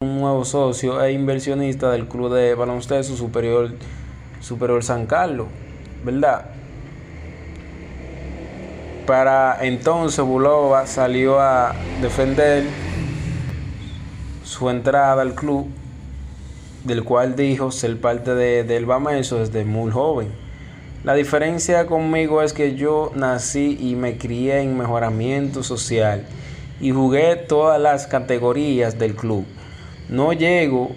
un nuevo socio e inversionista del club de baloncesto superior, superior San Carlos, ¿verdad? Para entonces Bulova salió a defender su entrada al club, del cual dijo ser parte de, del Bameso desde muy joven. La diferencia conmigo es que yo nací y me crié en mejoramiento social y jugué todas las categorías del club no llego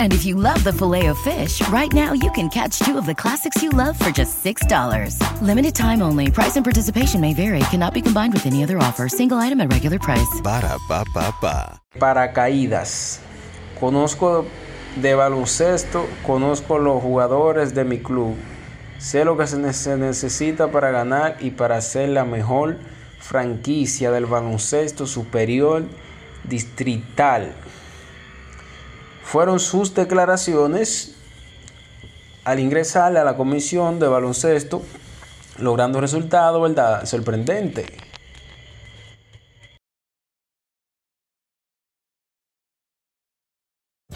And if you love the filet of fish, right now you can catch two of the classics you love for just $6. Limited time only. Price and participation may vary. Cannot be combined with any other offer. Single item at regular price. Ba da ba ba ba. Paracaídas. Conozco de baloncesto, conozco los jugadores de mi club. Sé lo que se necesita para ganar y para ser la mejor franquicia del baloncesto superior distrital fueron sus declaraciones al ingresar a la comisión de baloncesto, logrando resultado, ¿verdad? Sorprendente.